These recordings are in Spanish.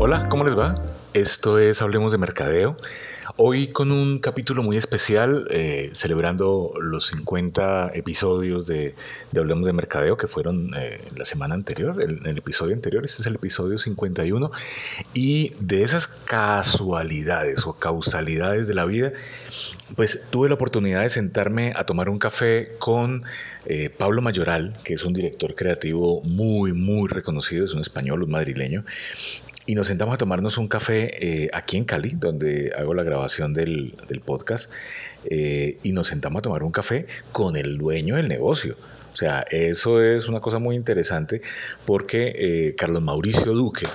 Hola, ¿cómo les va? Esto es Hablemos de Mercadeo. Hoy con un capítulo muy especial, eh, celebrando los 50 episodios de, Hablemos de Mercadeo que fueron eh, la semana anterior, el, el, episodio anterior, este es el episodio 51, y de esas casualidades o causalidades de la vida, pues tuve la oportunidad de sentarme a tomar un café con eh, Pablo Mayoral, que es un director creativo muy, muy reconocido, es un español, un madrileño, y nos sentamos a tomarnos un café eh, aquí en Cali, donde hago la grabación del, podcast, eh, y nos sentamos a tomar un café con el dueño del negocio. O sea, eso es una cosa muy interesante porque eh, Carlos Mauricio Duque,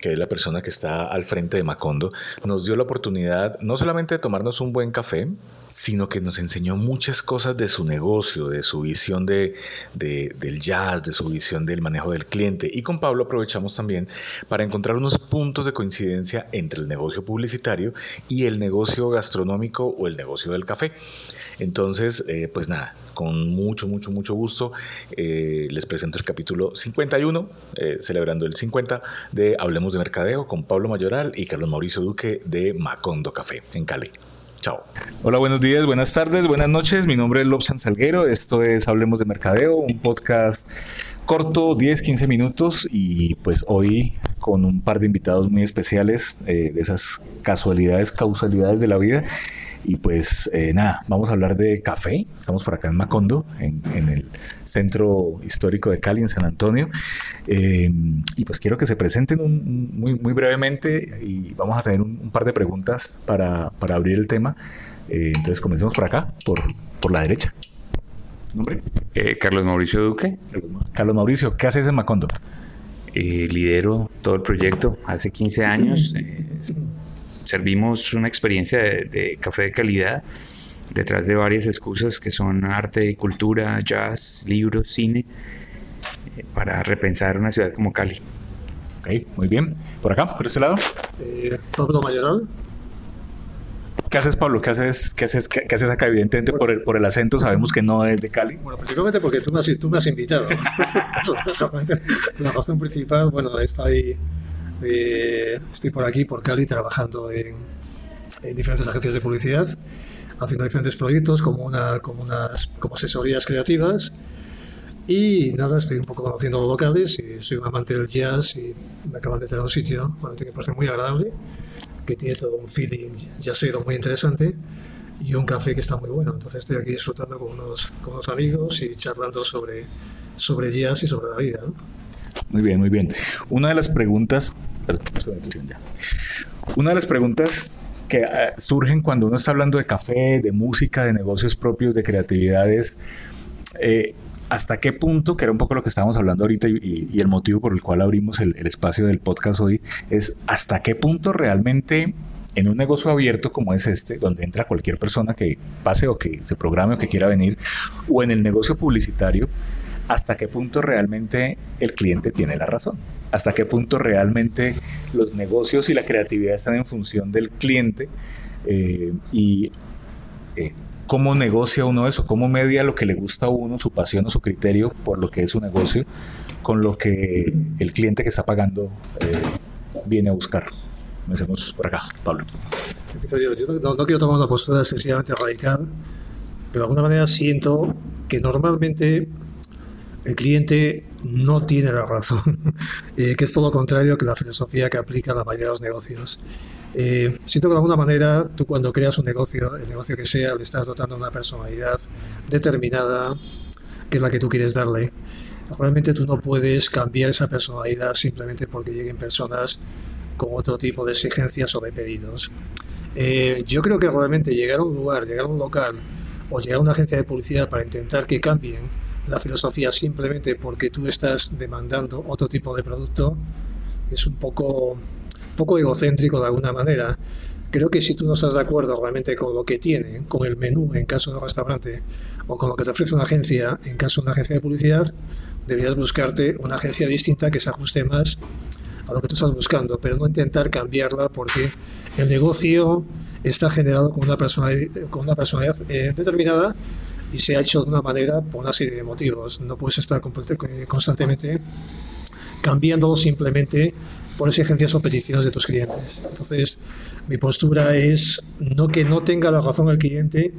que es la persona que está al frente de Macondo, nos dio la oportunidad no solamente de tomarnos un buen café, sino que nos enseñó muchas cosas de su negocio, de su visión de, del jazz, de su visión del manejo del cliente. Y con Pablo aprovechamos también para encontrar unos puntos de coincidencia entre el negocio publicitario y el negocio gastronómico o el negocio del café. Entonces, eh, pues nada, con mucho, mucho, mucho gusto eh, les presento el capítulo 51, eh, celebrando el 50 de Hablemos de Mercadeo con Pablo Mayoral y Carlos Mauricio Duque de Macondo Café en Cali. Hola, buenos días, buenas tardes, buenas noches. Mi nombre es Lobsan Salguero. Esto es Hablemos de Mercadeo, un podcast corto, 10, 15 minutos. Y pues hoy con un par de invitados muy especiales eh, de esas casualidades, causalidades de la vida. Y pues eh, nada, vamos a hablar de café. Estamos por acá en Macondo, en, el centro histórico de Cali, en San Antonio. Eh, y pues quiero que se presenten muy, muy brevemente y vamos a tener un, par de preguntas para, para abrir el tema. Eh, entonces comencemos por acá, por, por la derecha. ¿Nombre? Carlos Mauricio Duque. Carlos Mauricio, ¿qué haces en Macondo? lidero todo el proyecto hace 15 años servimos una experiencia de, café de calidad detrás de varias excusas que son arte, cultura, jazz, libros, cine, eh, para repensar una ciudad como Cali. Ok, muy bien. ¿Por acá, por este lado? Eh, Pablo Mayoral. ¿Qué haces, Pablo? ¿Qué haces, qué haces, qué, haces acá? Evidentemente, por, el, por el acento sabemos que no es de Cali. Bueno, principalmente porque tú me has, tú me has invitado. la razón principal, bueno, está ahí eh, estoy por aquí, por Cali, trabajando en, diferentes agencias de publicidad, haciendo diferentes proyectos como, una, como, unas, como asesorías creativas. Y nada, estoy un poco conociendo locales y soy un amante del jazz y me acaban de traer un sitio que me parece muy agradable, que tiene todo un feeling jazzero muy interesante y un café que está muy bueno. Entonces estoy aquí disfrutando con unos, con unos amigos y charlando sobre, sobre jazz y sobre la vida. Muy bien, muy bien. Una de las preguntas una de las preguntas que eh, surgen cuando uno está hablando de café, de música, de negocios propios, de creatividades, eh, hasta qué punto, que era un poco lo que estábamos hablando ahorita y, el motivo por el cual abrimos el, espacio del podcast hoy, es hasta qué punto realmente en un negocio abierto como es este, donde entra cualquier persona que pase o que se programe o que quiera venir, o en el negocio publicitario, hasta qué punto realmente el cliente tiene la razón hasta qué punto realmente los negocios y la creatividad están en función del cliente eh, y eh, cómo negocia uno eso, cómo media lo que le gusta a uno, su pasión o su criterio por lo que es su negocio, con lo que el cliente que está pagando eh, viene a buscar. Comencemos por acá, Pablo. Yo, no, no, quiero tomar una postura excesivamente radical, pero de alguna manera siento que normalmente el cliente no tiene la razón, eh, que es todo lo contrario que la filosofía que aplica la mayoría de los negocios. Eh, siento que de alguna manera tú cuando creas un negocio, el negocio que sea, le estás dotando una personalidad determinada que es la que tú quieres darle. Realmente tú no puedes cambiar esa personalidad simplemente porque lleguen personas con otro tipo de exigencias o de pedidos. Eh, yo creo que realmente llegar a un lugar, llegar a un local o llegar a una agencia de publicidad para intentar que cambien la filosofía simplemente porque tú estás demandando otro tipo de producto es un poco, poco egocéntrico de alguna manera. Creo que si tú no estás de acuerdo realmente con lo que tiene, con el menú en caso de un restaurante, o con lo que te ofrece una agencia en caso de una agencia de publicidad, deberías buscarte una agencia distinta que se ajuste más a lo que tú estás buscando, pero no intentar cambiarla porque el negocio está generado con una personalidad, con una personalidad eh, determinada y se ha hecho de una manera por una serie de motivos. No puedes estar constantemente cambiándolo simplemente por exigencias o peticiones de tus clientes. Entonces, mi postura es no que no tenga la razón el cliente,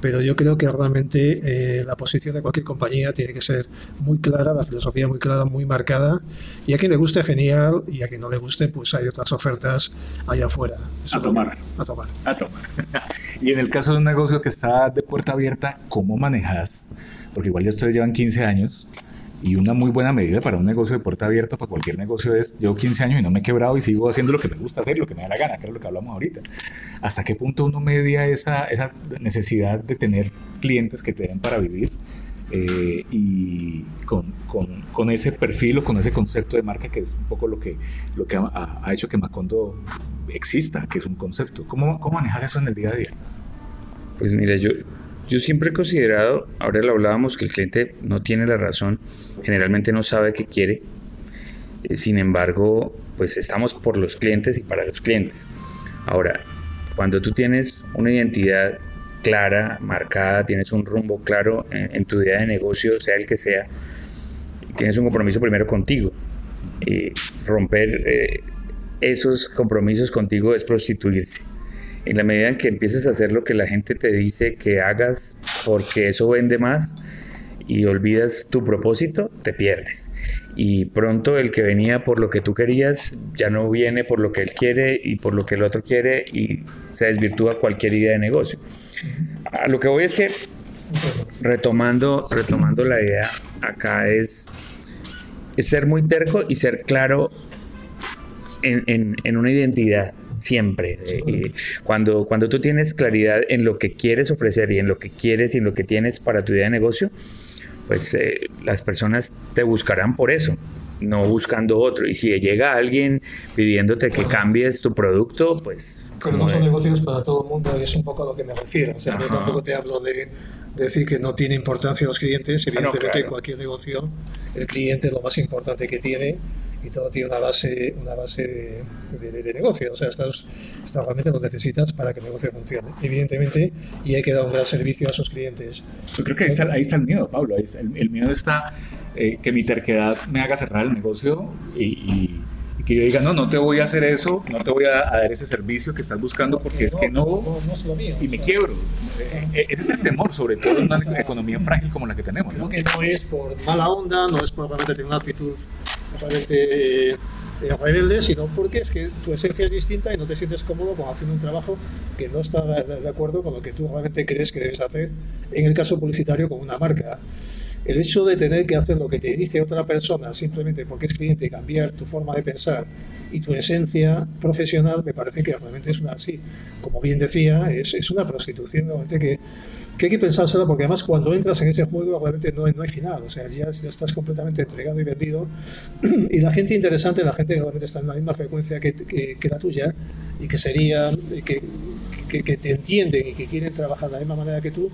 pero yo creo que realmente eh, la posición de cualquier compañía tiene que ser muy clara, la filosofía muy clara, muy marcada, y a quien le guste, genial, y a quien no le guste, pues hay otras ofertas allá afuera. a tomar. A tomar. A tomar. y en el caso de un negocio que está de puerta abierta, ¿cómo manejas? Porque igual ya ustedes llevan 15 años, y una muy buena medida para un negocio de puerta abierta, para cualquier negocio es, llevo 15 años y no me he quebrado y sigo haciendo lo que me gusta hacer, lo que me da la gana, que es lo que hablamos ahorita. ¿Hasta qué punto uno media esa, esa necesidad de tener clientes que te den para vivir? Eh, y con, con, con, ese perfil o con ese concepto de marca que es un poco lo que, lo que ha, ha hecho que Macondo exista, que es un concepto. ¿Cómo, ¿Cómo manejas eso en el día a día? Pues mira, yo, yo siempre he considerado, ahora lo hablábamos, que el cliente no tiene la razón, generalmente no sabe qué quiere. Eh, sin embargo, pues estamos por los clientes y para los clientes. Ahora, cuando tú tienes una identidad clara, marcada, tienes un rumbo claro en, tu idea de negocio, sea el que sea, tienes un compromiso primero contigo. Romper eh, esos compromisos contigo es prostituirse en la medida en que empieces a hacer lo que la gente te dice que hagas porque eso vende más y olvidas tu propósito, te pierdes. Y pronto el que venía por lo que tú querías ya no viene por lo que él quiere y por lo que el otro quiere y se desvirtúa cualquier idea de negocio. A lo que voy es que, retomando, retomando la idea, acá es, ser muy terco y ser claro en, en una identidad siempre. Eh, cuando, cuando tú tienes claridad en lo que quieres ofrecer y en lo que quieres y en lo que tienes para tu idea de negocio, pues eh, las personas te buscarán por eso no buscando otro. Y si llega alguien pidiéndote que cambies tu producto, pues... Como no son negocios para todo el mundo, es un poco a lo que me refiero. O sea, yo tampoco te hablo de, decir que no tiene importancia los clientes. Ah, Evidentemente, en cualquier negocio, el cliente es lo más importante que tiene y todo tiene una base, una base de, negocio. O sea, estás, realmente lo necesitas para que el negocio funcione, evidentemente, y hay que dar un gran servicio a sus clientes. Yo creo que ahí está, ahí está el miedo, Pablo. el, miedo está eh, que mi terquedad me haga cerrar el negocio y que yo diga, no, no te voy a hacer eso, no te voy a, dar ese servicio que estás buscando porque es que no, y me quiebro. Eh, eh, ese es el temor, sobre todo en una economía frágil como la que tenemos. ¿no? Que no es por mala onda, no es por realmente tener una actitud realmente eh, rebelde, sino porque es que tu esencia es distinta y no te sientes cómodo con haciendo un trabajo que no está de acuerdo con lo que tú realmente crees que debes hacer, en el caso publicitario con una marca. El hecho de tener que hacer lo que te dice otra persona simplemente porque es cliente, cambiar tu forma de pensar y tu esencia profesional, me parece que realmente es una así. Como bien decía, es, es una prostitución realmente que, que hay que pensárselo porque además cuando entras en ese juego realmente no no hay final, o sea, ya, estás completamente entregado y vendido y la gente interesante, la gente que realmente está en la misma frecuencia que, que, la tuya y que sería, que, que, te entienden y que quieren trabajar de la misma manera que tú,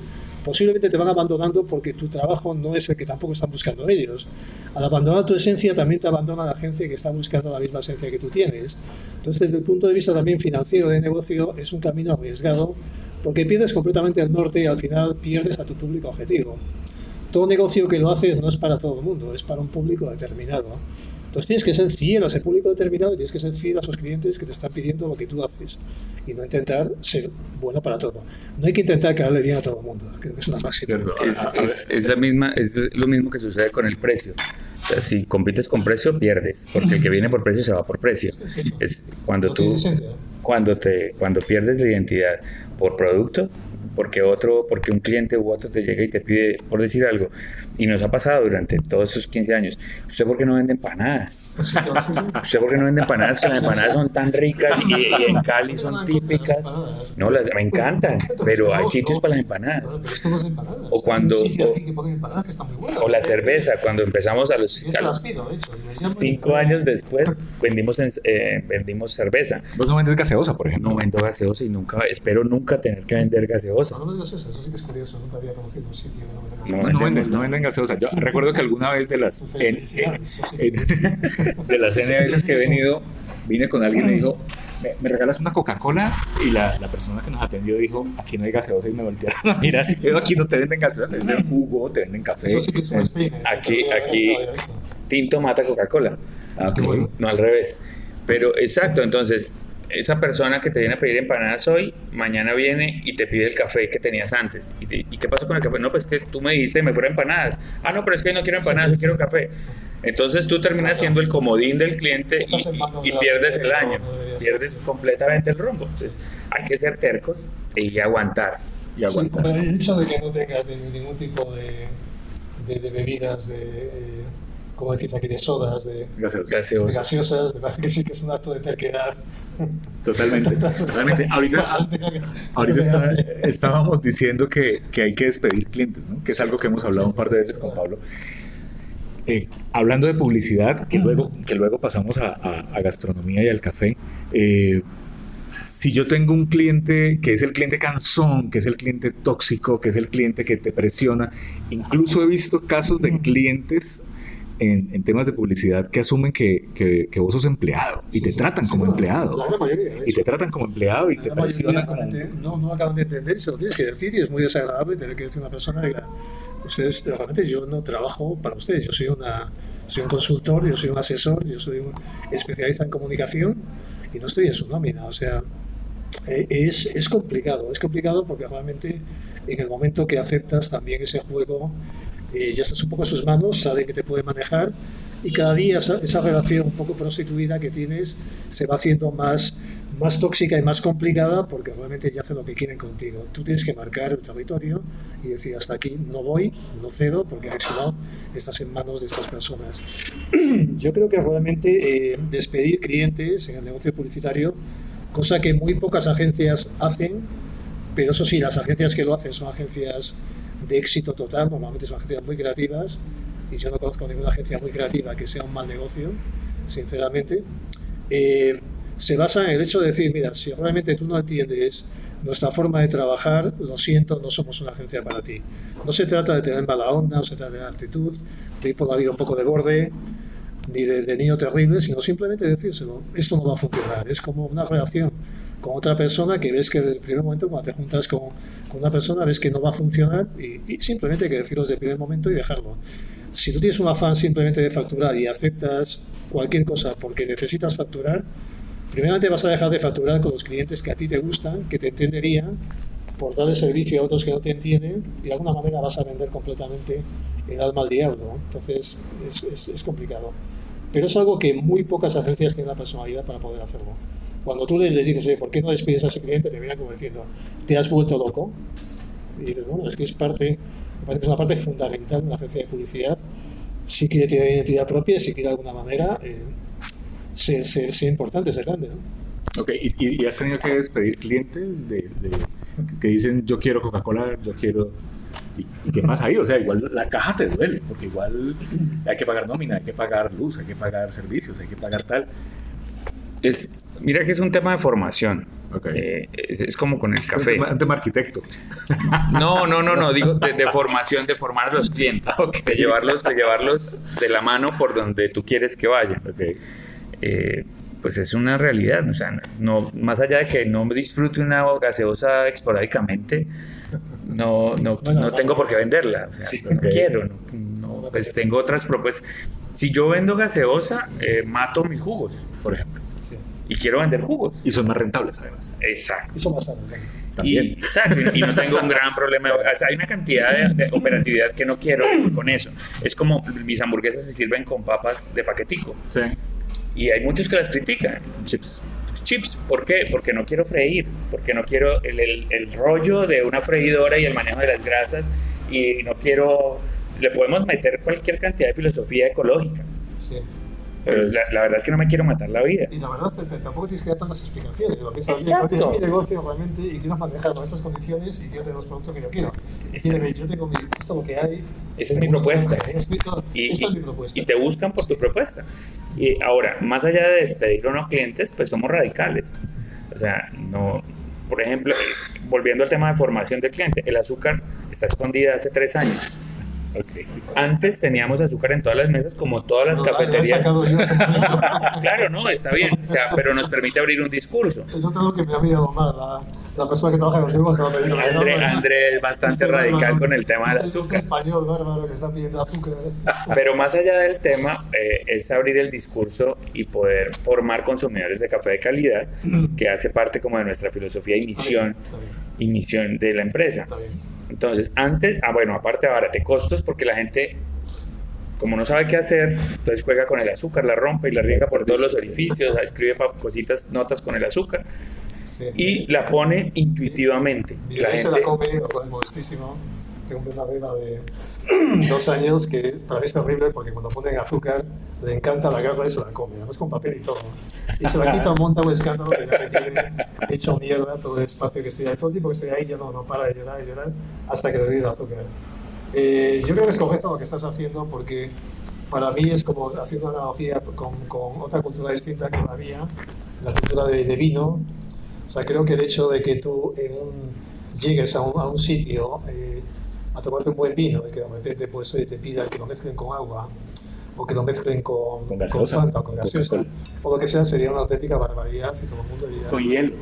posiblemente te van abandonando porque tu trabajo no es el que tampoco están buscando ellos. Al abandonar tu esencia también te abandona la agencia que está buscando la misma esencia que tú tienes. Entonces, desde el punto de vista también financiero de negocio, es un camino arriesgado porque pierdes completamente el norte y al final pierdes a tu público objetivo. Todo negocio que lo haces no es para todo el mundo, es para un público determinado. Entonces tienes que ser fiel a ese público determinado y tienes que ser fiel a esos clientes que te están pidiendo lo que tú haces y no intentar ser bueno para todo. No hay que intentar quedarle bien a todo el mundo, creo que es una máxima. Es, la misma, es lo mismo que sucede con el precio. si compites con precio, pierdes, porque el que viene por precio se va por precio. Es cuando tú, cuando, te, cuando pierdes la identidad por producto, porque otro, porque un cliente u otro te llega y te pide, por decir algo, y nos ha pasado durante todos esos 15 años, ¿usted por qué no vende empanadas? ¿Usted por qué no vende empanadas? Que las empanadas son tan ricas y, en Cali son típicas. No, las, me encantan, pero hay sitios para las empanadas. O cuando... O, la cerveza, cuando empezamos a los... cinco años después vendimos, eh, vendimos cerveza. ¿Vos no vendes gaseosa, por ejemplo? No vendo gaseosa y nunca, espero nunca tener que vender gaseosa. No, no eso sí que es curioso, nunca había conocido un sitio que no No, venden, no venden gaseosa. Yo recuerdo que alguna vez de las, en, de las N veces que he venido, vine con alguien y me dijo, ¿me, regalas una Coca-Cola? Y la, la, persona que nos atendió dijo, aquí no hay gaseosa y me voltearon mira, aquí no te venden gaseosa, te venden jugo, te venden café. Eso sí que es Aquí, aquí, tinto mata Coca-Cola. Ah, No al revés. Pero exacto, entonces esa persona que te viene a pedir empanadas hoy, mañana viene y te pide el café que tenías antes. ¿Y, qué pasó con el café? No, pues que tú me dijiste me fueron empanadas. Ah, no, pero es que no quiero empanadas, yo quiero café. Entonces tú terminas siendo el comodín del cliente y, pierdes el año, pierdes completamente el rumbo. Entonces hay que ser tercos y aguantar. Y aguantar. el hecho de que no tengas ningún tipo de, de, bebidas, de... Eh, como decís aquí, de sodas, de gaseosas. me parece que sí que es un acto de terquedad. Totalmente, totalmente. Ahorita, ahorita estábamos diciendo que, que, hay que despedir clientes, ¿no? que es algo que hemos hablado un par de veces con Pablo. Eh, hablando de publicidad, que luego, que luego pasamos a, a, gastronomía y al café, eh, si yo tengo un cliente que es el cliente cansón, que es el cliente tóxico, que es el cliente que te presiona, incluso he visto casos de clientes en, temas de publicidad que asumen que, que, vos sos empleado y te tratan como empleado. y te tratan como empleado y te presionan como... No, no acaban de entender, se lo tienes que decir y es muy desagradable tener que decir a una persona, que ustedes, realmente yo no trabajo para ustedes, yo soy, una, soy un consultor, yo soy un asesor, yo soy un especialista en comunicación y no estoy en su nómina, o sea, e, es, es complicado, es complicado porque realmente en el momento que aceptas también ese juego eh, ya estás un poco en sus manos, sabe que te puede manejar y cada día esa, relación un poco prostituida que tienes se va haciendo más, más tóxica y más complicada porque realmente ya hacen lo que quieren contigo. Tú tienes que marcar el territorio y decir hasta aquí no voy, no cedo porque si no estás en manos de estas personas. Yo creo que realmente eh, despedir clientes en el negocio publicitario, cosa que muy pocas agencias hacen, pero eso sí, las agencias que lo hacen son agencias de éxito total, normalmente son agencias muy creativas y yo no conozco ninguna agencia muy creativa que sea un mal negocio, sinceramente, eh, se basa en el hecho de decir, mira, si realmente tú no entiendes nuestra forma de trabajar, lo siento, no somos una agencia para ti. No se trata de tener mala onda, no se trata de tener actitud, de ir por la vida un poco de borde, ni de, de niño terrible, sino simplemente decírselo, esto no va a funcionar, es como una relación con otra persona que ves que desde el primer momento, cuando te juntas con, con una persona, ves que no va a funcionar y, simplemente hay que decirlo desde el primer momento y dejarlo. Si tú tienes un afán simplemente de facturar y aceptas cualquier cosa porque necesitas facturar, primeramente vas a dejar de facturar con los clientes que a ti te gustan, que te entenderían, por darle servicio a otros que no te entienden y de alguna manera vas a vender completamente el alma al diablo. Entonces es, es, es complicado. Pero es algo que muy pocas agencias tienen la personalidad para poder hacerlo. Cuando tú les dices, oye, ¿por qué no despides a ese cliente? Te vienen como diciendo, ¿te has vuelto loco? Y dices, bueno, es que es parte, me parece que es una parte fundamental de una agencia de publicidad. Si quiere tener identidad propia, si quiere de alguna manera eh, ser, ser, importante, ser grande, ¿no? Ok, ¿Y, has tenido que despedir clientes de, que dicen, yo quiero Coca-Cola, yo quiero ¿Y, qué pasa ahí? O sea, igual la caja te duele, porque igual hay que pagar nómina, hay que pagar luz, hay que pagar servicios, hay que pagar tal. Es, Mira que es un tema de formación. Eh, es, como con el café. Un tema, arquitecto. No, no, no, no, digo de, formación, de formar a los clientes, de, llevarlos, de llevarlos de la mano por donde tú quieres que vayan. Eh, pues es una realidad, o sea, no, más allá de que no disfrute una gaseosa esporádicamente, no, no, no, tengo por qué venderla, o sea, no quiero, no, pues tengo otras propuestas. Si yo vendo gaseosa, eh, mato mis jugos, por ejemplo y quiero vender jugos. Y son más rentables además. Exacto. Y son más sanos. Y, exacto, y no tengo un gran problema. hay una cantidad de, operatividad que no quiero con eso. Es como mis hamburguesas se sirven con papas de paquetico. Sí. Y hay muchos que las critican. Chips. Chips, ¿por qué? Porque no quiero freír, porque no quiero el, el, el rollo de una freidora y el manejo de las grasas y no quiero... Le podemos meter cualquier cantidad de filosofía ecológica. Sí pero la, verdad es que no me quiero matar la vida. Y la verdad, tampoco tienes que dar tantas explicaciones. Lo que es, es mi negocio realmente y quiero manejar con estas condiciones y quiero tener los productos que yo quiero. Y yo tengo mi, esto lo que hay. Esa es mi propuesta. y, esta es mi propuesta. Y te buscan por tu propuesta. Y ahora, más allá de despedir a unos clientes, pues somos radicales. O sea, no. Por ejemplo, volviendo al tema de formación del cliente, el azúcar está escondida hace tres años Antes teníamos azúcar en todas las mesas, como todas las cafeterías. claro, no, está bien, o sea, pero nos permite abrir un discurso. Yo tengo que me ha. La, la, persona que trabaja contigo se a pedir André, André es bastante este radical con el tema del azúcar. español, bárbaro, que está pidiendo azúcar. Pero más allá del tema, eh, es abrir el discurso y poder formar consumidores de café de calidad, que hace parte como de nuestra filosofía y misión, y misión de la empresa. Entonces, antes, ah, bueno, aparte de costos porque la gente, como no sabe qué hacer, entonces juega con el azúcar, la rompe y la riega por todos los orificios, escribe cositas, notas con el azúcar y la pone intuitivamente. Y la gente... Tengo una de dos años que para mí es terrible porque cuando ponen azúcar le encanta la garra y se la come, además con papel y todo. Y se la quita, monta un escándalo que ya me tiene hecho mierda todo el espacio que estoy ahí. Todo el tiempo que estoy ahí ya no, no para de llorar y llorar hasta que le doy el azúcar. Eh, yo creo que es correcto lo que estás haciendo porque para mí es como hacer una analogía con, con otra cultura distinta que la mía, la cultura de, de, vino. O sea, creo que el hecho de que tú en un, llegues a un, a un sitio eh, a tomarte un buen vino y que de repente pues, te pidan que lo mezclen con agua o que lo mezclen con, con, con Fanta o con gaseosa, o lo que sea, sería una auténtica barbaridad si todo el mundo diría... Con hielo.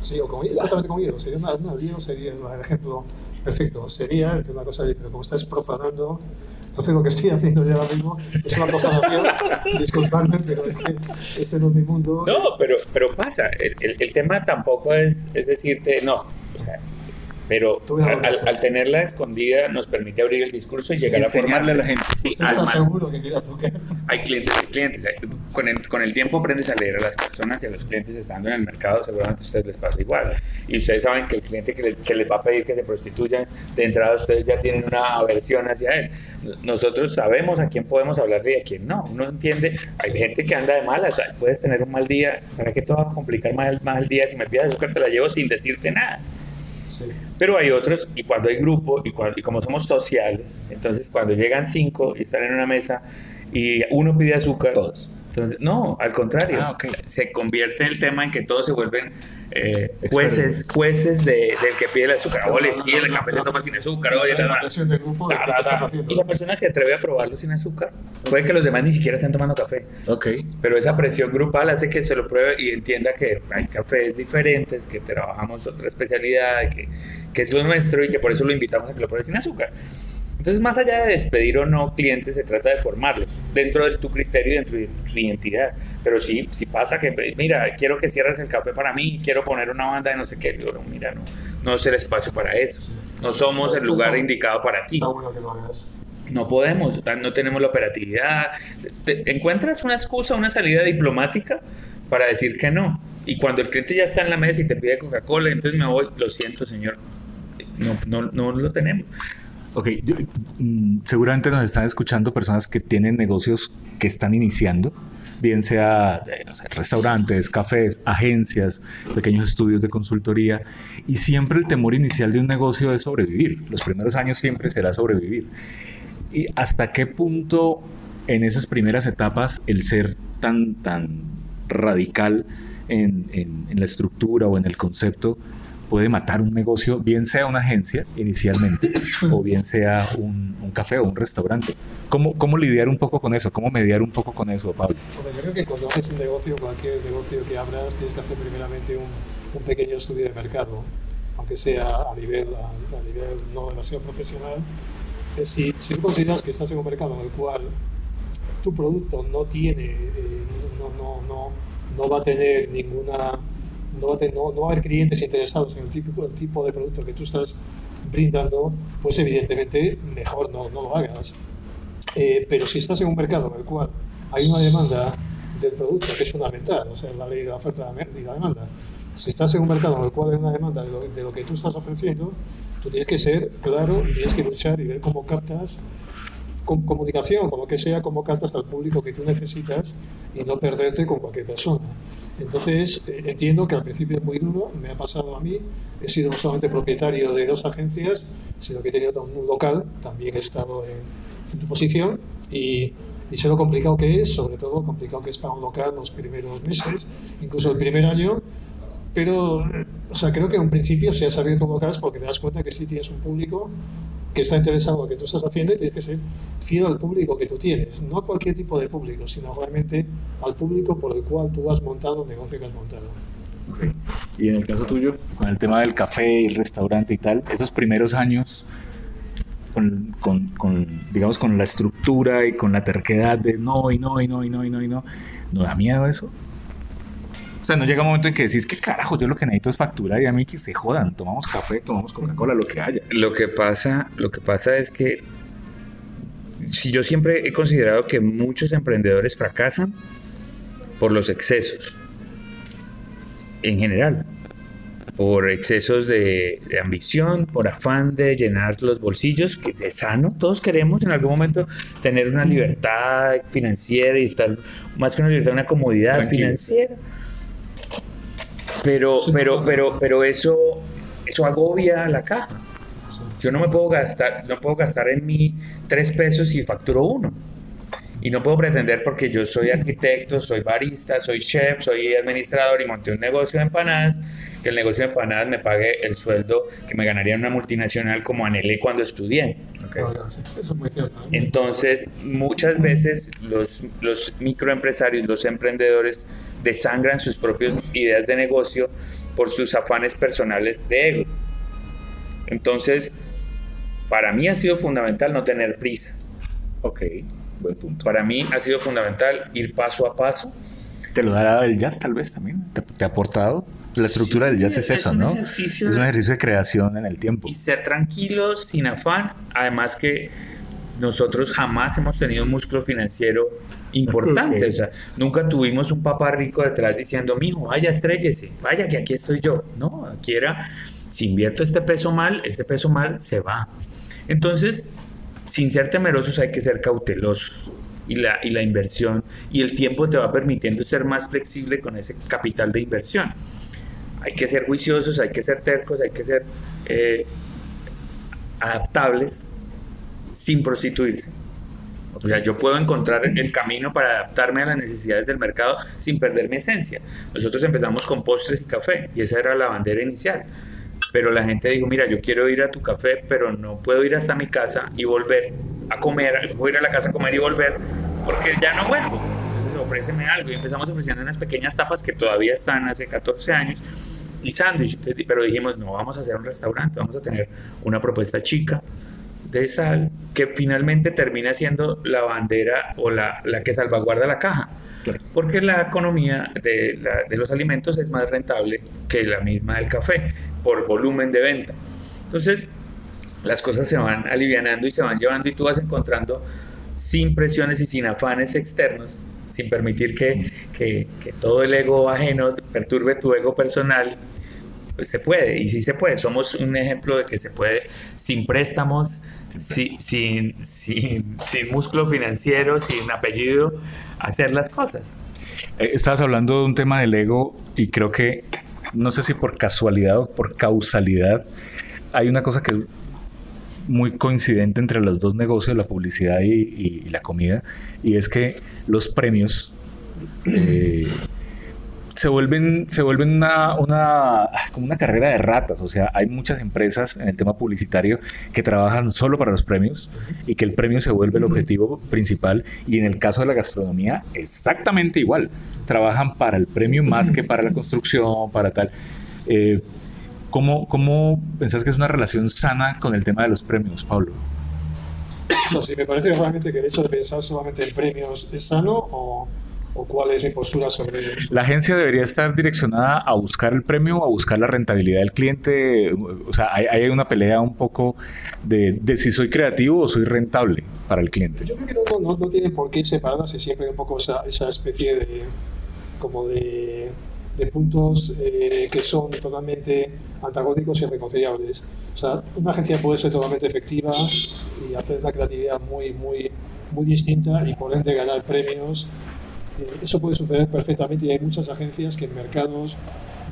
Sí, o con hielo, exactamente con hielo. Sería una, una hielo, sería el ejemplo perfecto. Sería una cosa, pero como estás profanando, entonces lo que estoy haciendo yo ahora mismo es una profanación, disculpadme, pero es que este no es mi mundo. No, pero, pero pasa, el, el, el tema tampoco es, es decirte, no, o sea, pero al, al, tenerla escondida nos permite abrir el discurso y llegar a formarle a la gente. Sí, ¿Está seguro que quiere azúcar? Hay clientes y clientes. Con el, con el tiempo aprendes a leer a las personas y a los clientes estando en el mercado, seguramente a ustedes les pasa igual. Y ustedes saben que el cliente que, le, que les va a pedir que se prostituyan, de entrada ustedes ya tienen una aversión hacia él. Nosotros sabemos a quién podemos hablar y a quién no. Uno entiende, hay gente que anda de malas, o sea, puedes tener un mal día, ¿para qué te va a complicar mal, mal día? Si me pides azúcar te la llevo sin decirte nada. Pero hay otros, y cuando hay grupo, y, cuando, y como somos sociales, entonces cuando llegan cinco y están en una mesa y uno pide azúcar, todos entonces, no, al contrario, ah, okay. se convierte el tema en que todos se vuelven eh, jueces, jueces de, del que pide el azúcar. Oye, sí, el café se toma sin azúcar. Oye. Y la persona se atreve a probarlo sin azúcar. Puede que los demás ni siquiera estén tomando café. Ok. Pero esa presión grupal hace que se lo pruebe y entienda que hay cafés diferentes, que trabajamos otra especialidad, que, que es lo nuestro y que por eso lo invitamos a que lo pruebe sin azúcar. Entonces, más allá de despedir o no clientes, se trata de formarlos dentro de tu criterio y dentro de tu identidad. Pero sí, si pasa que, mira, quiero que cierres el café para mí, quiero poner una banda de no sé qué, digo, no, mira, no, no es el espacio para eso. No somos el lugar indicado para ti. No podemos, no tenemos la operatividad. Te encuentras una excusa, una salida diplomática para decir que no. Y cuando el cliente ya está en la mesa y te pide Coca-Cola, entonces me voy, lo siento, señor, no, no, no lo tenemos. Ok, mm, seguramente nos están escuchando personas que tienen negocios que están iniciando, bien sea no sé, restaurantes, cafés, agencias, pequeños estudios de consultoría, y siempre el temor inicial de un negocio es sobrevivir. Los primeros años siempre será sobrevivir. ¿Y hasta qué punto en esas primeras etapas el ser tan, tan radical en, en, en la estructura o en el concepto puede matar un negocio, bien sea una agencia inicialmente o bien sea un, un café o un restaurante. ¿Cómo, ¿Cómo, lidiar un poco con eso? ¿Cómo mediar un poco con eso, Pablo? Bueno, yo creo que cuando haces un negocio, cualquier negocio que abras, tienes que hacer primeramente un, un pequeño estudio de mercado, aunque sea a nivel, a, a nivel no demasiado profesional. Si, si tú consideras que estás en un mercado en el cual tu producto no tiene, eh, no, no, no, no va a tener ninguna no va, a tener, no, no va a haber clientes interesados en el tipo, el tipo de producto que tú estás brindando, pues evidentemente mejor no, no lo hagas. Eh, pero si estás en un mercado en el cual hay una demanda del producto que es fundamental, o sea, la ley de la oferta y la demanda, si estás en un mercado en el cual hay una demanda de lo, de lo que tú estás ofreciendo, tú tienes que ser claro y tienes que luchar y ver cómo captas con comunicación, con lo que sea, cómo captas al público que tú necesitas y no perderte con cualquier persona. Entonces, eh, entiendo que al principio es muy duro, me ha pasado a mí, he sido no solamente propietario de dos agencias, sino que he tenido un local, también he estado en, en tu posición y, y, sé lo complicado que es, sobre todo complicado que es para un local los primeros meses, incluso el primer año, pero o sea, creo que en principio si has abierto un local es porque te das cuenta que sí tienes un público que está interesado en lo que tú estás haciendo y tienes que ser fiel al público que tú tienes, no a cualquier tipo de público, sino realmente al público por el cual tú has montado un negocio que has montado. Y en el caso tuyo, con el tema del café y el restaurante y tal, esos primeros años, con, con, con, digamos, con la estructura y con la terquedad de no y no y no y no y no y no, ¿no da miedo eso? O sea, no llega un momento en que decís que carajo, yo lo que necesito es factura y a mí que se jodan, tomamos café, tomamos Coca-Cola, lo que haya. Lo que pasa, lo que pasa es que si yo siempre he considerado que muchos emprendedores fracasan por los excesos en general, por excesos de, de, ambición, por afán de llenar los bolsillos, que es sano, todos queremos en algún momento tener una libertad financiera y estar más que una libertad, una comodidad Tranquilo. financiera. Pero, pero, pero, pero eso, eso agobia la caja. Yo no me puedo gastar, no puedo gastar en mí tres pesos y facturo uno. Y no puedo pretender porque yo soy arquitecto, soy barista, soy chef, soy administrador y monté un negocio de empanadas, que el negocio de empanadas me pague el sueldo que me ganaría en una multinacional como anhelé cuando estudié. ¿ok? Ahora, sí, Eso es muy cierto. ¿eh? Entonces, muchas veces los, los microempresarios, los emprendedores, desangran sus propias ideas de negocio por sus afanes personales de ego. Entonces, para mí ha sido fundamental no tener prisa. Ok, buen punto. Para mí ha sido fundamental ir paso a paso. ¿Te lo dará el jazz tal vez también? ¿Te, te ha aportado? La estructura del jazz es, es eso, ¿no? es un ejercicio de creación en el tiempo. Y ser tranquilos, sin afán. Además que nosotros jamás hemos tenido un músculo financiero importante. O sea, nunca tuvimos un papá rico detrás diciendo, mijo, vaya, estrellese, vaya que aquí estoy yo. No, aquí era, si invierto este peso mal, este peso mal se va. Entonces, sin ser temerosos hay que ser cautelosos. Y la, y la inversión y el tiempo te va permitiendo ser más flexible con ese capital de inversión. Hay que ser juiciosos, hay que ser tercos, hay que ser eh, adaptables sin prostituirse. O sea, yo puedo encontrar el camino para adaptarme a las necesidades del mercado sin perder mi esencia. Nosotros empezamos con postres y café y esa era la bandera inicial. Pero la gente dijo, mira, yo quiero ir a tu café, pero no puedo ir hasta mi casa y volver a comer, voy ir a la casa a comer y volver porque ya no vuelvo. Entonces, ofréceme algo. Y empezamos ofreciendo unas pequeñas tapas que todavía están hace 14 años y sándwich. Pero dijimos, no, vamos a hacer un restaurante, vamos a tener una propuesta chica de sal que finalmente termina siendo la bandera o la, la que salvaguarda la caja. Claro. Porque la economía de, la- de los alimentos es más rentable que la misma del café por volumen de venta. Entonces, las cosas se van alivianando y se van llevando y tú vas encontrando sin presiones y sin afanes externos, sin permitir que, que- que todo el ego ajeno perturbe tu ego personal, pues se puede, y sí se puede. Somos un ejemplo de que se puede sin préstamos, sin, sin, sin, músculo financiero, sin apellido, hacer las cosas. Eh, Estabas hablando de un tema del ego y creo que, no sé si por casualidad o por causalidad, hay una cosa que es muy coincidente entre los dos negocios, la publicidad y, y- y la comida, y es que los premios eh, se vuelven, se vuelven una, una, como una carrera de ratas. O sea, hay muchas empresas en el tema publicitario que trabajan solo para los premios y que el premio se vuelve el objetivo principal. Y en el caso de la gastronomía, exactamente igual. Trabajan para el premio más que para la construcción, para tal. Eh, ¿cómo, ¿Cómo pensás que es una relación sana con el tema de los premios, Pablo? O sea, si me parece realmente que el hecho de pensar solamente en premios es sano o, o cuál es mi postura sobre ello. La agencia debería estar direccionada a buscar el premio o a buscar la rentabilidad del cliente. O sea, hay, hay una pelea un poco de, de si soy creativo o soy rentable para el cliente. Yo creo que no, no, no tienen por qué separarse siempre un poco esa, esa especie de como de, de puntos eh, que son totalmente antagónicos y irreconciliables. O sea, una agencia puede ser totalmente efectiva y hacer una creatividad muy, muy, muy distinta y por ende ganar premios. Eh, eso puede suceder perfectamente y hay muchas agencias que en mercados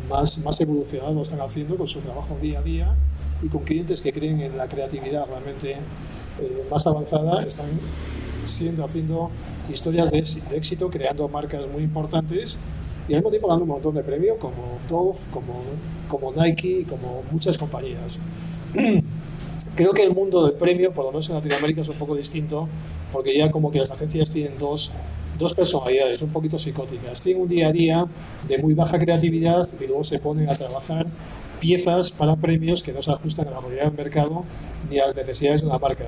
más, más evolucionados lo están haciendo con su trabajo día a día y con clientes que creen en la creatividad realmente eh, más avanzada están siendo haciendo historias de, de éxito, creando marcas muy importantes y al mismo tiempo ganando un montón de premios como Dove, como, como Nike, como muchas compañías. creo que el mundo del premio, por lo menos en Latinoamérica, es un poco distinto, porque ya como que las agencias tienen dos, dos personalidades un poquito psicóticas. Tienen un día a día de muy baja creatividad y luego se ponen a trabajar piezas para premios que no se ajustan a la modalidad del mercado ni a las necesidades de una marca.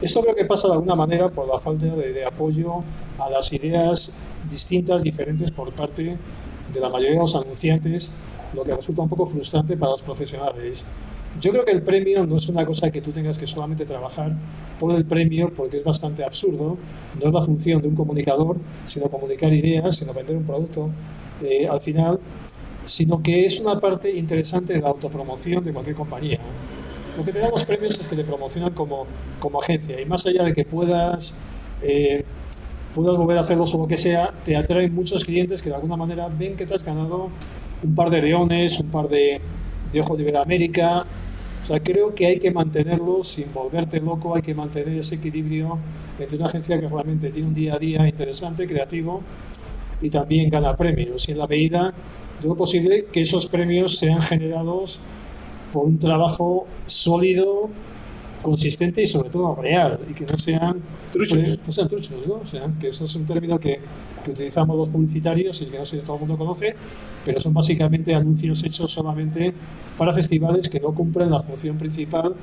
Esto creo que pasa de alguna manera por la falta de, de apoyo a las ideas distintas, diferentes por parte de la mayoría de los anunciantes, lo que resulta un poco frustrante para los profesionales. Yo creo que el premio no es una cosa que tú tengas que solamente trabajar por el premio, porque es bastante absurdo. No es la función de un comunicador, sino comunicar ideas, sino vender un producto eh, al final, sino que es una parte interesante de la autopromoción de cualquier compañía. Lo que te dan los premios es que te promocionan como, como agencia y más allá de que puedas, eh, puedas volver a hacerlo o lo que sea, te atraen muchos clientes que de alguna manera ven que te has ganado un par de leones, un par de, de ojos de Iberoamérica. O sea, creo que hay que mantenerlo sin volverte loco, hay que mantener ese equilibrio entre una agencia que realmente tiene un día a día interesante, creativo y también gana premios. Y en la medida de lo posible que esos premios sean generados por un trabajo sólido, consistente y sobre todo real y que no sean truchos, no sean truchos ¿no? O sea, que eso es un término que, que, utilizamos los publicitarios y que no sé si todo el mundo conoce, pero son básicamente anuncios hechos solamente para festivales que no cumplen la función principal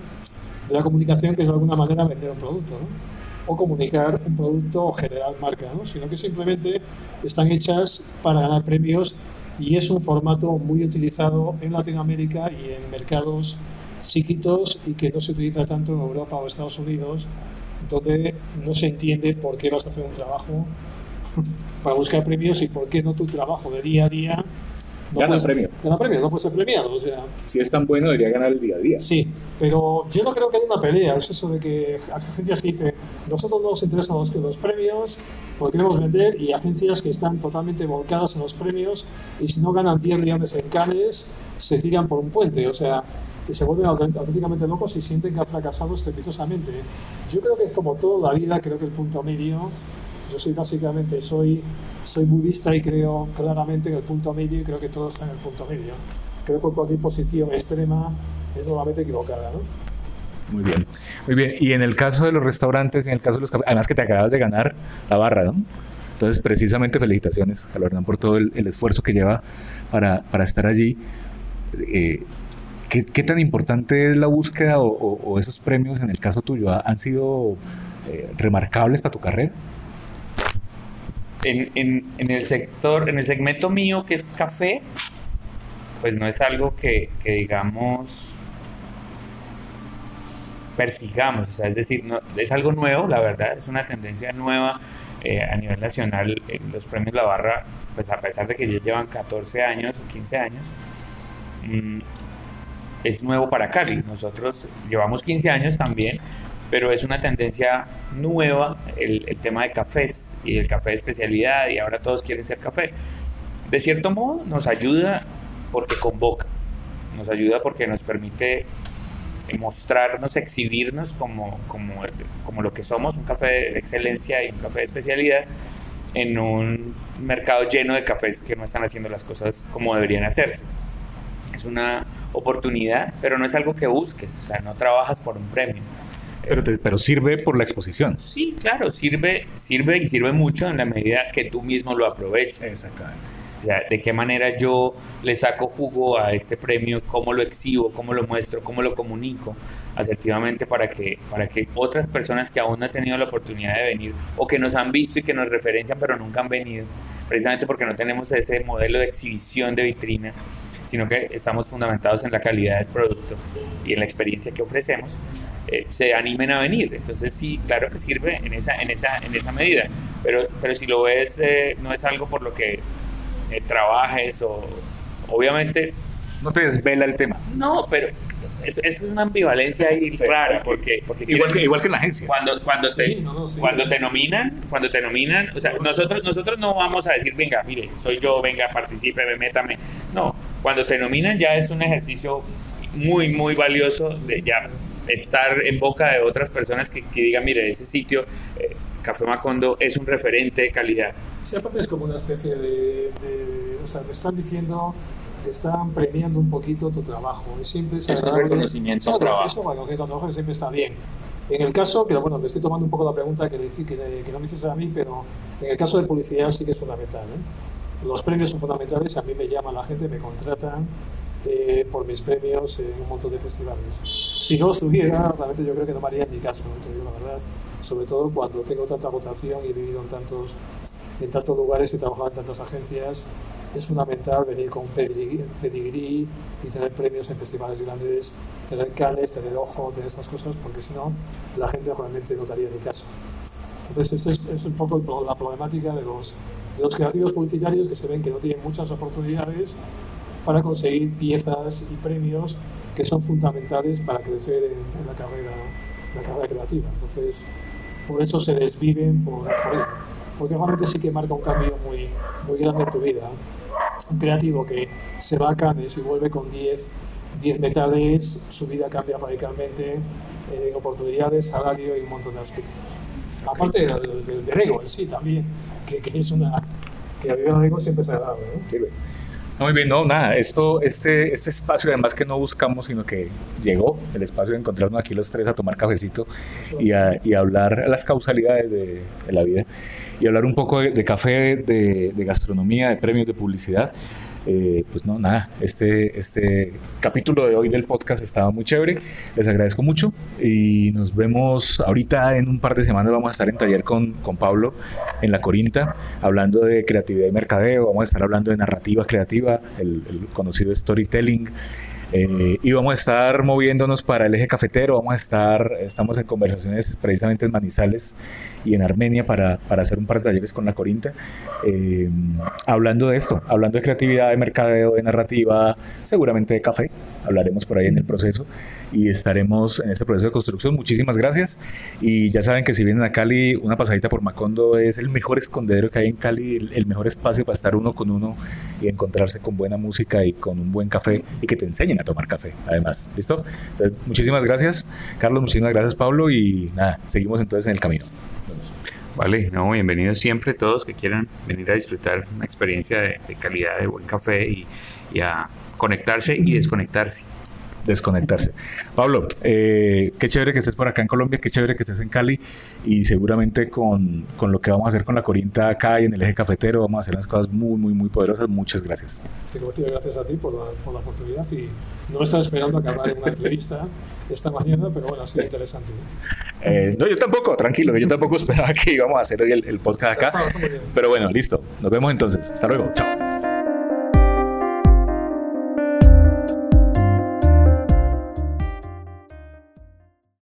de la comunicación, que es de alguna manera vender un producto, ¿no? o comunicar un producto o generar marca, ¿no? sino que simplemente están hechas para ganar premios y es un formato muy utilizado en Latinoamérica y en mercados chiquitos y que no se utiliza tanto en Europa o Estados Unidos, donde no se entiende por qué vas a hacer un trabajo para buscar premios y por qué no tu trabajo de día a día no gana premio. Gana premio, no puede ser premiado. O sea, si es tan bueno, debería ganar el día a día. Sí, pero yo no creo que haya una pelea. Es eso de que agencias que dicen, nosotros no nos interesan los, los premios porque queremos vender, y agencias que están totalmente volcadas en los premios y si no ganan 10 millones en Cannes, se tiran por un puente. O sea, y se vuelven auténticamente locos y sienten que han fracasado estrepitosamente. Yo creo que es como toda la vida, creo que el punto medio, yo soy básicamente, soy, soy budista y creo claramente en el punto medio y creo que todo está en el punto medio. Creo que cualquier posición extrema es normalmente equivocada, ¿no? Muy bien, muy bien. Y en el caso de los restaurantes, en el caso de los cafés, además que te acabas de ganar la barra, ¿no? Entonces, precisamente felicitaciones a por todo el, el, esfuerzo que lleva para, para estar allí. Eh, ¿Qué, ¿Qué, tan importante es la búsqueda o, o, o, esos premios en el caso tuyo? ¿Han sido eh, remarcables para tu carrera? En, en, en, el sector, en el segmento mío que es café, pues no es algo que, que digamos persigamos, o sea, es decir, no, es algo nuevo, la verdad, es una tendencia nueva eh, a nivel nacional. Eh, los premios La Barra, pues a pesar de que ya llevan 14 años o 15 años, mmm, es nuevo para Cali. Nosotros llevamos 15 años también, pero es una tendencia nueva el, tema de cafés y el café de especialidad y ahora todos quieren ser café. De cierto modo nos ayuda porque convoca, nos ayuda porque nos permite mostrarnos, exhibirnos como, como lo que somos, un café de excelencia y un café de especialidad en un mercado lleno de cafés que no están haciendo las cosas como deberían hacerse es una oportunidad, pero no es algo que busques, o sea, no trabajas por un premio. Pero, te, pero sirve por la exposición. Sí, claro, sirve, sirve y sirve mucho en la medida que tú mismo lo aproveches. Exactamente. O sea, de qué manera yo le saco jugo a este premio, cómo lo exhibo, cómo lo muestro, cómo lo comunico asertivamente para que, para que otras personas que aún no han tenido la oportunidad de venir o que nos han visto y que nos referencian pero nunca han venido, precisamente porque no tenemos ese modelo de exhibición de vitrina, sino que estamos fundamentados en la calidad del producto y en la experiencia que ofrecemos, eh, se animen a venir. Entonces sí, claro que sirve en esa, en esa, en esa medida, pero, pero si lo ves, eh, no es algo por lo que eh, trabajes o obviamente no te desvela el tema. No, pero es, es una ambivalencia ahí sí, rara porque, porque igual, que, igual que en la agencia. Cuando, cuando, sí, te, no, sí, cuando te nominan, cuando te nominan, o sea, nosotros, nosotros no vamos a decir, venga, mire, soy yo, venga, participe, métame. No, cuando te nominan ya es un ejercicio muy, muy valioso de ya estar en boca de otras personas que, que digan, mire, ese sitio, eh, Café Macondo, es un referente de calidad. Sí, aparte es como una especie de, de, o sea, te están diciendo, están premiando un poquito tu trabajo. Siempre es, es un reconocimiento al trabajo. Eso, reconocimiento al trabajo siempre está bien. En el caso, pero bueno, me estoy tomando un poco la pregunta que, decir, que, que no me hiciste a mí, pero en el caso de publicidad sí que es fundamental. ¿eh? Los premios son fundamentales, a mí me llama la gente, me contratan por mis premios en un montón de festivales. Si no estuviera, realmente yo creo que no me haría ni caso, te digo la verdad, sobre todo cuando tengo tanta rotación y he vivido en tantos, en tantos lugares y he trabajado en tantas agencias, es fundamental venir con un pedigrí y tener premios en festivales grandes, tener canes, tener ojo, tener esas cosas, porque si no, la gente realmente no daría ni caso. Entonces, esa es, un poco la problemática de los, de los creativos publicitarios que se ven que no tienen muchas oportunidades para conseguir piezas y premios que son fundamentales para crecer en, la, carrera, la carrera creativa. Entonces, por eso se desviven por, por porque realmente sí que marca un cambio muy, muy grande en tu vida un creativo que se va a Cannes y vuelve con 10, 10 metales, su vida cambia radicalmente en oportunidades, salario y un montón de aspectos. Aparte del, del, ego en sí también, que, que, es una... que a mí el ego siempre se ha dado. Muy bien, no, nada, esto, este, este espacio además que no buscamos, sino que llegó el espacio de encontrarnos aquí los tres a tomar cafecito y a, y hablar las causalidades de, la vida y hablar un poco de, café, de, de gastronomía, de premios, de publicidad. Eh, pues no, nada, este, este capítulo de hoy del podcast estaba muy chévere. Les agradezco mucho y nos vemos ahorita en un par de semanas. Vamos a estar en taller con, con Pablo en La Corinta, hablando de creatividad y mercadeo. Vamos a estar hablando de narrativa creativa, el, el conocido storytelling. Eh, y vamos a estar moviéndonos para el eje cafetero, vamos a estar, estamos en conversaciones precisamente en Manizales y en Armenia para, para hacer un par de talleres con la Corinta, eh, hablando de esto, hablando de creatividad, de mercadeo, de narrativa, seguramente de café, hablaremos por ahí en el proceso y estaremos en este proceso de construcción. Muchísimas gracias y ya saben que si vienen a Cali, una pasadita por Macondo es el mejor escondedero que hay en Cali, el, mejor espacio para estar uno con uno y encontrarse con buena música y con un buen café y que te enseñen a tomar café, además. ¿Listo? Entonces, muchísimas gracias, Carlos, muchísimas gracias, Pablo, y nada, seguimos entonces en el camino. Vale, no, bienvenidos siempre todos que quieran venir a disfrutar una experiencia de, calidad, de buen café y, y a conectarse y desconectarse desconectarse. Pablo, eh, qué chévere que estés por acá en Colombia, qué chévere que estés en Cali y seguramente con, con, lo que vamos a hacer con la Corinta acá y en el eje cafetero vamos a hacer unas cosas muy, muy, muy poderosas. Muchas gracias. Sí, gracias a ti por la, por la oportunidad y no me estaba esperando acabar en una entrevista esta mañana, pero bueno, ha sido interesante. Eh, no, yo tampoco, tranquilo, yo tampoco esperaba que íbamos a hacer hoy el, el podcast acá. Pero bueno, listo. Nos vemos entonces. Hasta luego. Chao.